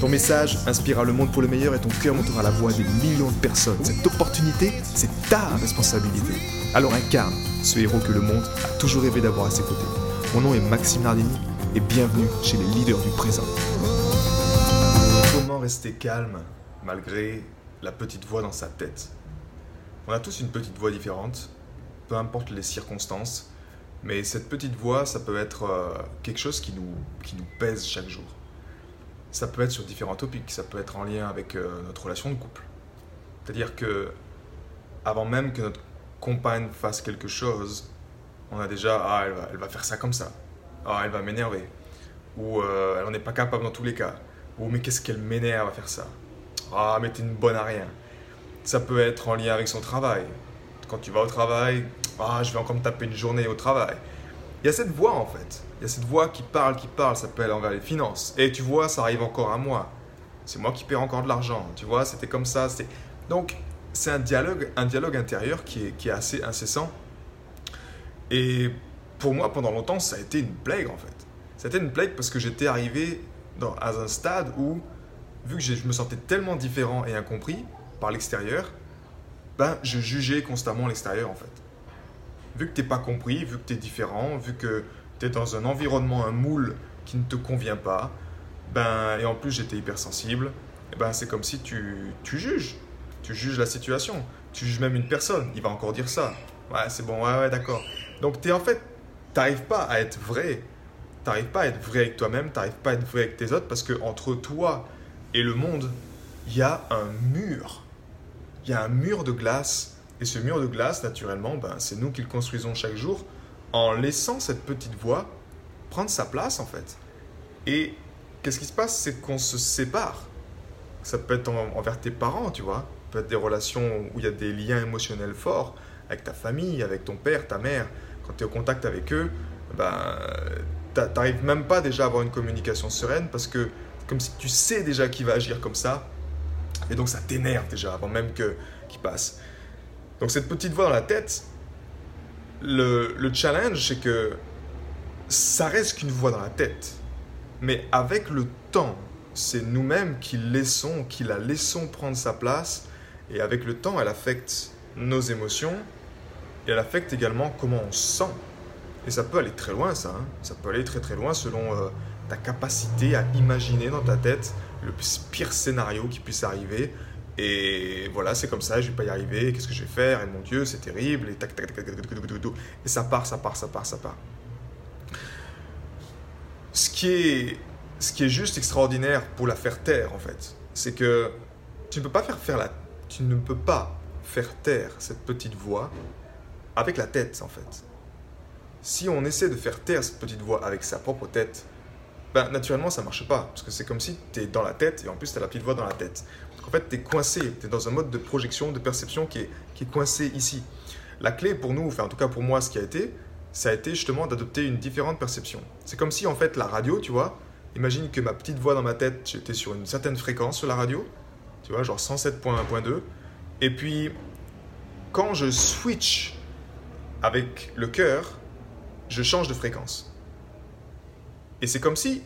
Ton message inspirera le monde pour le meilleur et ton cœur montera la voix des millions de personnes. Cette opportunité, c'est ta responsabilité. Alors incarne ce héros que le monde a toujours rêvé d'avoir à ses côtés. Mon nom est Maxime Nardini et bienvenue chez les leaders du présent. Comment rester calme malgré la petite voix dans sa tête? On a tous une petite voix différente, peu importe les circonstances, mais cette petite voix, ça peut être euh, quelque chose qui nous, qui nous pèse chaque jour. Ça peut être sur différents topics, ça peut être en lien avec euh, notre relation de couple. C'est-à-dire que avant même que notre compagne fasse quelque chose, on a déjà ah elle va, elle va faire ça comme ça, ah elle va m'énerver, ou euh, elle n'est pas capable dans tous les cas, ou mais qu'est-ce qu'elle m'énerve à faire ça, ah mais t'es une bonne à rien. Ça peut être en lien avec son travail. Quand tu vas au travail, ah je vais encore me taper une journée au travail. Il y a cette voix en fait. Il y a cette voix qui parle, qui parle, aller envers les finances. Et tu vois, ça arrive encore à moi. C'est moi qui perds encore de l'argent. Tu vois, c'était comme ça. Donc, c'est un dialogue, un dialogue intérieur qui est, qui est assez incessant. Et pour moi, pendant longtemps, ça a été une plague en fait. Été une plague parce que j'étais arrivé dans, à un stade où, vu que je me sentais tellement différent et incompris par l'extérieur, ben, je jugeais constamment l'extérieur en fait vu que tu n'es pas compris, vu que tu es différent, vu que tu es dans un environnement, un moule qui ne te convient pas, ben, et en plus j'étais hypersensible, eh ben, c'est comme si tu, tu juges. Tu juges la situation. Tu juges même une personne. Il va encore dire ça. Ouais, c'est bon, ouais, ouais, d'accord. Donc, tu en fait, tu n'arrives pas à être vrai. Tu n'arrives pas à être vrai avec toi-même, tu n'arrives pas à être vrai avec tes autres parce que entre toi et le monde, il y a un mur. Il y a un mur de glace et ce mur de glace, naturellement, ben, c'est nous qui le construisons chaque jour en laissant cette petite voix prendre sa place, en fait. Et qu'est-ce qui se passe? C'est qu'on se sépare. Ça peut être envers tes parents, tu vois. Ça peut être des relations où il y a des liens émotionnels forts avec ta famille, avec ton père, ta mère. Quand tu es au contact avec eux, ben, n'arrives même pas déjà à avoir une communication sereine parce que comme si tu sais déjà qui va agir comme ça. Et donc ça t'énerve déjà avant même qu'il passe. Donc cette petite voix dans la tête, le, le challenge, c'est que ça reste qu'une voix dans la tête. Mais avec le temps, c'est nous-mêmes qui laissons, qui la laissons prendre sa place. Et avec le temps, elle affecte nos émotions. Et elle affecte également comment on se sent. Et ça peut aller très loin, ça. Hein. Ça peut aller très très loin selon euh, ta capacité à imaginer dans ta tête le pire scénario qui puisse arriver et voilà, c'est comme ça, je vais pas y arriver, qu'est-ce que je vais faire? Et mon Dieu, c'est terrible, et tac, tac, tac, tac, tac, tac, tac, Et ça part, ça part, ça part, ça part. Ce qui est, ce qui est juste extraordinaire pour la faire taire, en fait, c'est que tu ne peux pas faire, faire la, tu ne peux pas faire taire cette petite voix avec la tête, en fait. Si on essaie de faire taire cette petite voix avec sa propre tête, ben, naturellement, ça marche pas. Parce que c'est comme si tu es dans la tête et en plus, tu as la petite voix dans la tête en fait, tu es coincé, tu es dans un mode de projection, de perception qui est, qui est coincé ici. La clé pour nous, enfin en tout cas pour moi, ce qui a été, ça a été justement d'adopter une différente perception. C'est comme si en fait la radio, tu vois, imagine que ma petite voix dans ma tête, j'étais sur une certaine fréquence sur la radio, tu vois, genre 107.1.2, et puis quand je switch avec le cœur, je change de fréquence. Et c'est comme si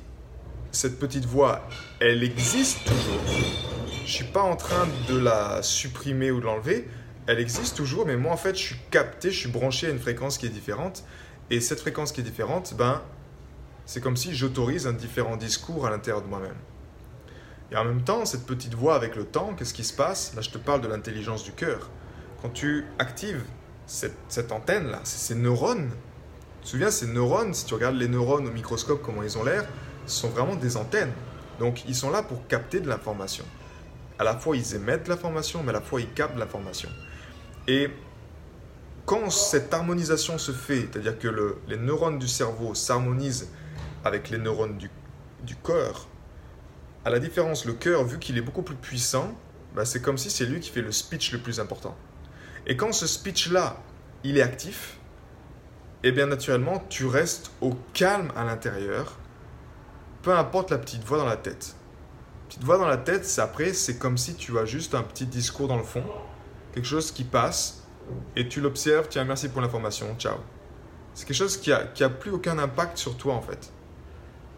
cette petite voix, elle existe toujours, je suis pas en train de la supprimer ou de l'enlever. Elle existe toujours, mais moi en fait, je suis capté, je suis branché à une fréquence qui est différente. Et cette fréquence qui est différente, ben, c'est comme si j'autorise un différent discours à l'intérieur de moi-même. Et en même temps, cette petite voix avec le temps, qu'est-ce qui se passe? Là, je te parle de l'intelligence du cœur. Quand tu actives cette, cette antenne-là, ces neurones, tu te souviens, ces neurones, si tu regardes les neurones au microscope, comment ils ont l'air, sont vraiment des antennes. Donc, ils sont là pour capter de l'information à la fois ils émettent l'information, mais à la fois ils captent l'information. Et quand cette harmonisation se fait, c'est-à-dire que les neurones du cerveau s'harmonisent avec les neurones du, du corps, à la différence, le cœur, vu qu'il est beaucoup plus puissant, bah, c'est comme si c'est lui qui fait le speech le plus important. Et quand ce speech-là, il est actif, eh bien naturellement, tu restes au calme à l'intérieur, peu importe la petite voix dans la tête. Petite voix dans la tête, c'est après, c'est comme si tu as juste un petit discours dans le fond, quelque chose qui passe, et tu l'observes, tiens, merci pour l'information, ciao. C'est quelque chose qui a, qui a plus aucun impact sur toi en fait.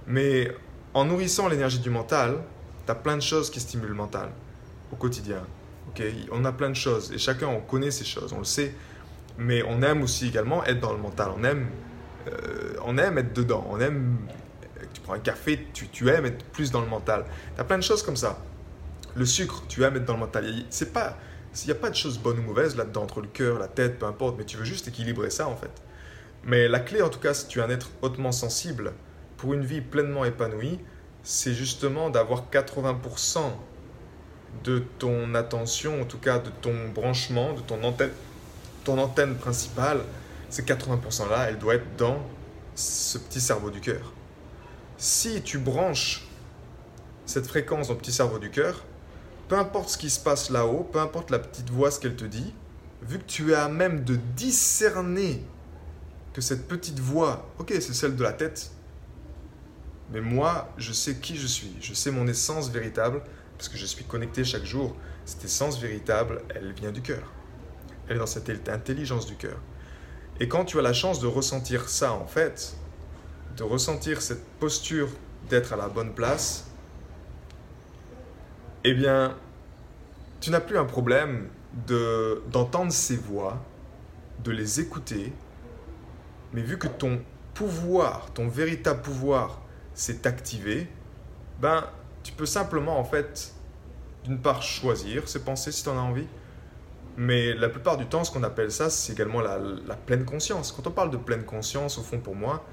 Mais en nourrissant l'énergie du mental, tu as plein de choses qui stimulent le mental au quotidien. ok? On a plein de choses et chacun on connaît ces choses, on le sait. Mais on aime aussi également être dans le mental. On aime, euh, on aime être dedans. On aime. Tu prends un café, tu, tu aimes être plus dans le mental. Tu as plein de choses comme ça. Le sucre, tu aimes être dans le mental. C'est pas. Il n'y a pas de choses bonnes ou mauvaises là-dedans, entre le cœur, la tête, peu importe, mais tu veux juste équilibrer ça en fait. Mais la clé, en tout cas, si tu es un être hautement sensible, pour une vie pleinement épanouie, c'est justement d'avoir 80% de ton attention, en tout cas de ton branchement, de ton antenne, ton antenne principale, ces 80% là, elle doit être dans ce petit cerveau du cœur. Si tu branches cette fréquence dans le petit cerveau du cœur, peu importe ce qui se passe là-haut, peu importe la petite voix, ce qu'elle te dit, vu que tu es à même de discerner que cette petite voix, ok, c'est celle de la tête, mais moi, je sais qui je suis, je sais mon essence véritable, parce que je suis connecté chaque jour. Cette essence véritable, elle vient du cœur. Elle est dans cette intelligence du cœur. Et quand tu as la chance de ressentir ça, en fait, de ressentir cette posture d'être à la bonne place, eh bien, tu n'as plus un problème de, d'entendre ces voix, de les écouter, mais vu que ton pouvoir, ton véritable pouvoir s'est activé, ben, tu peux simplement, en fait, d'une part, choisir ses pensées si tu en as envie, mais la plupart du temps, ce qu'on appelle ça, c'est également la, pleine conscience. Quand on parle de pleine conscience, au fond, pour moi,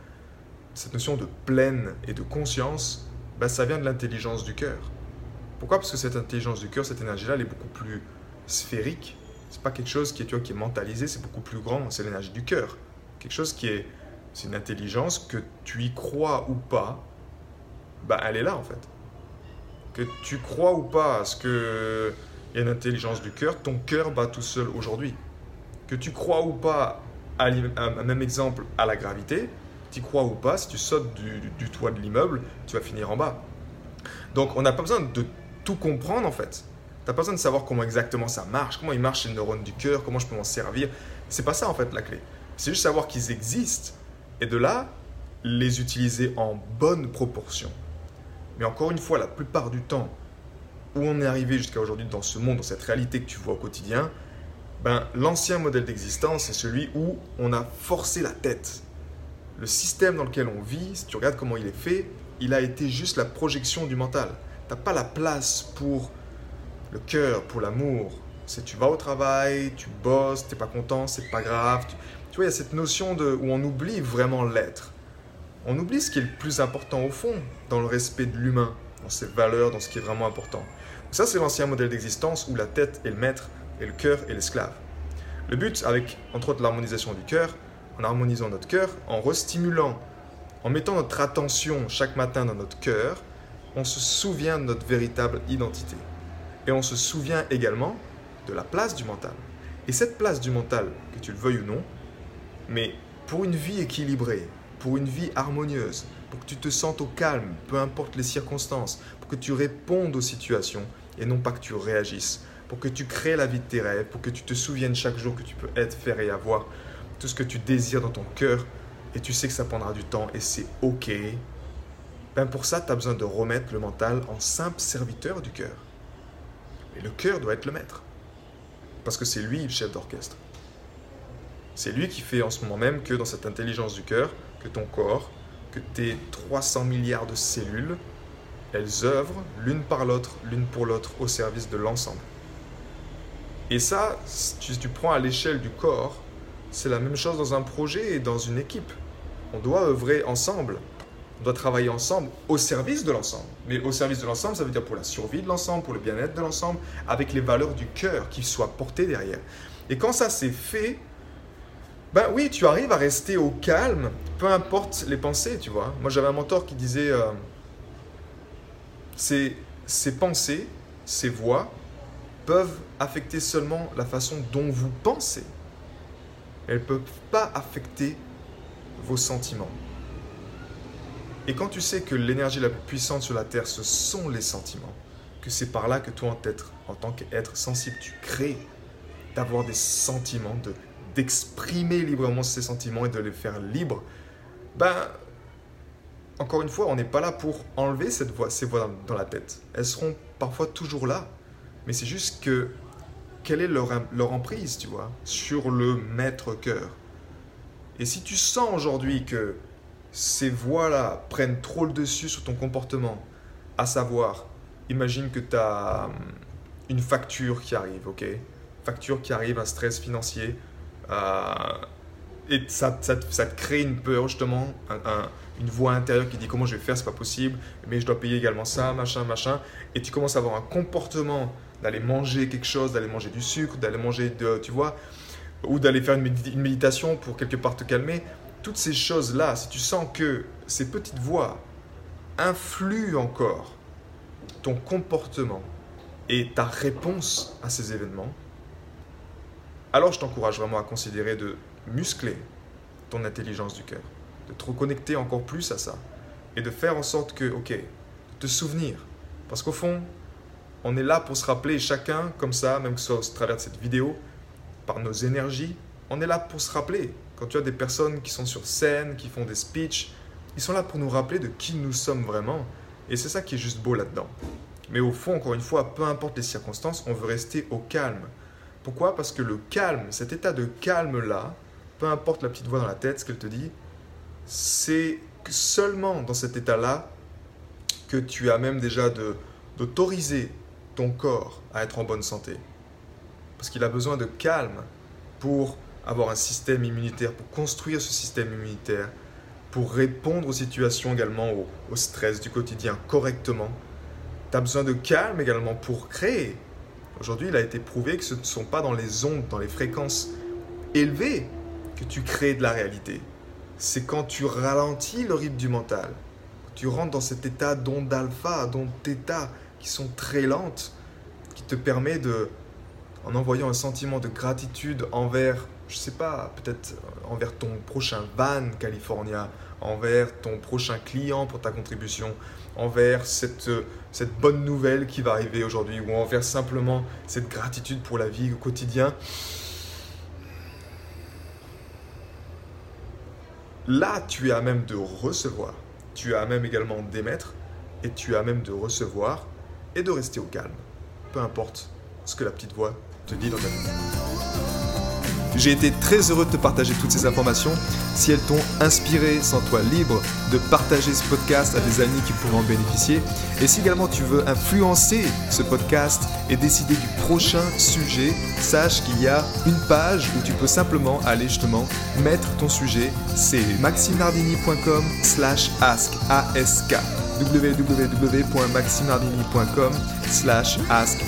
cette notion de pleine et de conscience, ben, ça vient de l'intelligence du cœur. Pourquoi? Parce que cette intelligence du cœur, cette énergie-là, elle est beaucoup plus sphérique. C'est pas quelque chose qui est, tu qui est mentalisé, c'est beaucoup plus grand. C'est l'énergie du cœur. Quelque chose qui est, c'est une intelligence que tu y crois ou pas, bah, elle est là en fait. Que tu crois ou pas à ce qu'il y a une intelligence du cœur, ton cœur bat tout seul aujourd'hui. Que tu crois ou pas, à, un même exemple, à la gravité, tu crois ou pas, si tu sautes du, toit de l'immeuble, tu vas finir en bas. Donc on n'a pas besoin de tout comprendre en fait. Tu n'as pas besoin de savoir comment exactement ça marche, comment il marche les neurones du cœur, comment je peux m'en servir. C'est pas ça en fait la clé. C'est juste savoir qu'ils existent et de là, les utiliser en bonne proportion. Mais encore une fois, la plupart du temps, où on est arrivé jusqu'à aujourd'hui dans ce monde, dans cette réalité que tu vois au quotidien, ben, l'ancien modèle d'existence, c'est celui où on a forcé la tête. Le système dans lequel on vit, si tu regardes comment il est fait, il a été juste la projection du mental. Tu n'as pas la place pour le cœur, pour l'amour. C'est tu vas au travail, tu bosses, tu n'es pas content, c'est pas grave. Tu, tu vois, il y a cette notion de, où on oublie vraiment l'être on oublie ce qui est le plus important au fond, dans le respect de l'humain, dans ses valeurs, dans ce qui est vraiment important. Ça, c'est l'ancien modèle d'existence où la tête est le maître et le cœur est l'esclave. Le but, avec entre autres l'harmonisation du cœur, en harmonisant notre cœur, en restimulant, en mettant notre attention chaque matin dans notre cœur, on se souvient de notre véritable identité. Et on se souvient également de la place du mental. Et cette place du mental, que tu le veuilles ou non, mais pour une vie équilibrée, pour une vie harmonieuse, pour que tu te sentes au calme, peu importe les circonstances, pour que tu répondes aux situations et non pas que tu réagisses, pour que tu crées la vie de tes rêves, pour que tu te souviennes chaque jour que tu peux être, faire et avoir tout ce que tu désires dans ton cœur et tu sais que ça prendra du temps et c'est ok. Ben pour ça, tu as besoin de remettre le mental en simple serviteur du cœur. Et le cœur doit être le maître. Parce que c'est lui le chef d'orchestre. C'est lui qui fait en ce moment même que dans cette intelligence du cœur, que ton corps, que tes 300 milliards de cellules, elles œuvrent l'une par l'autre, l'une pour l'autre, au service de l'ensemble. Et ça, si tu prends à l'échelle du corps, c'est la même chose dans un projet et dans une équipe. On doit œuvrer ensemble, on doit travailler ensemble au service de l'ensemble. Mais au service de l'ensemble, ça veut dire pour la survie de l'ensemble, pour le bien-être de l'ensemble, avec les valeurs du cœur qui soient portées derrière. Et quand ça c'est fait, ben oui, tu arrives à rester au calme, peu importe les pensées, tu vois. Moi, j'avais un mentor qui disait euh, ces, pensées, ces voix, peuvent affecter seulement la façon dont vous pensez. Elles ne peuvent pas affecter vos sentiments. Et quand tu sais que l'énergie la plus puissante sur la Terre, ce sont les sentiments, que c'est par là que toi, en, tant qu'être sensible, tu crées d'avoir des sentiments, de, d'exprimer librement ces sentiments et de les faire libres, ben, encore une fois, on n'est pas là pour enlever cette voix, ces voix dans, la tête. Elles seront parfois toujours là, mais c'est juste que quelle est leur, emprise, tu vois, sur le maître cœur. Et si tu sens aujourd'hui que ces voix-là prennent trop le dessus sur ton comportement, à savoir, imagine que tu as hum, une facture qui arrive, ok? Facture qui arrive, un stress financier, euh, et ça, ça, ça, te crée une peur, justement, une voix intérieure qui dit comment je vais faire, c'est pas possible, mais je dois payer également ça, machin, machin. Et tu commences à avoir un comportement d'aller manger quelque chose, d'aller manger du sucre, d'aller manger, de, tu vois, ou d'aller faire une, méditation pour quelque part te calmer. Toutes ces choses-là, si tu sens que ces petites voix influent encore ton comportement et ta réponse à ces événements, alors je t'encourage vraiment à considérer de muscler ton intelligence du cœur, de te reconnecter encore plus à ça et de faire en sorte que, ok, te souvenir. Parce qu'au fond, on est là pour se rappeler chacun comme ça, même que ce soit au travers de cette vidéo, par nos énergies, on est là pour se rappeler. Quand tu as des personnes qui sont sur scène, qui font des speeches, ils sont là pour nous rappeler de qui nous sommes vraiment. Et c'est ça qui est juste beau là-dedans. Mais au fond, encore une fois, peu importe les circonstances, on veut rester au calme. Pourquoi? Parce que le calme, cet état de calme-là, peu importe la petite voix dans la tête, ce qu'elle te dit, c'est seulement dans cet état-là que tu as même déjà d'autoriser ton corps à être en bonne santé. Parce qu'il a besoin de calme pour avoir un système immunitaire, pour construire ce système immunitaire, pour répondre aux situations également, au, stress du quotidien correctement. Tu as besoin de calme également pour créer Aujourd'hui, il a été prouvé que ce ne sont pas dans les ondes, dans les fréquences élevées que tu crées de la réalité. C'est quand tu ralentis le rythme du mental, tu rentres dans cet état d'onde alpha, d'onde θ, qui sont très lentes, qui te permet de, en envoyant un sentiment de gratitude envers, je sais pas, peut-être envers ton prochain van California, envers ton prochain client pour ta contribution, envers cette, cette bonne nouvelle qui va arriver aujourd'hui ou envers simplement cette gratitude pour la vie au quotidien. Là, tu es à même de recevoir, tu es à même également d'émettre et tu es à même de recevoir et de rester au calme. Peu importe ce que la petite voix te dit dans ta vie. J'ai été très heureux de te partager toutes ces informations. Si elles t'ont inspiré, sens-toi libre de partager ce podcast à des amis qui pourront en bénéficier. Et si également tu veux influencer ce podcast et décider du prochain sujet, sache qu'il y a une page où tu peux simplement aller justement mettre ton sujet. C'est maximardini.com slash ask www.maximardini.com slash ask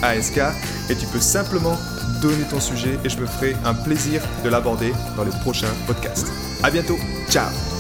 et tu peux simplement donner ton sujet et je me ferai un plaisir de l'aborder dans les prochains podcasts. À bientôt, ciao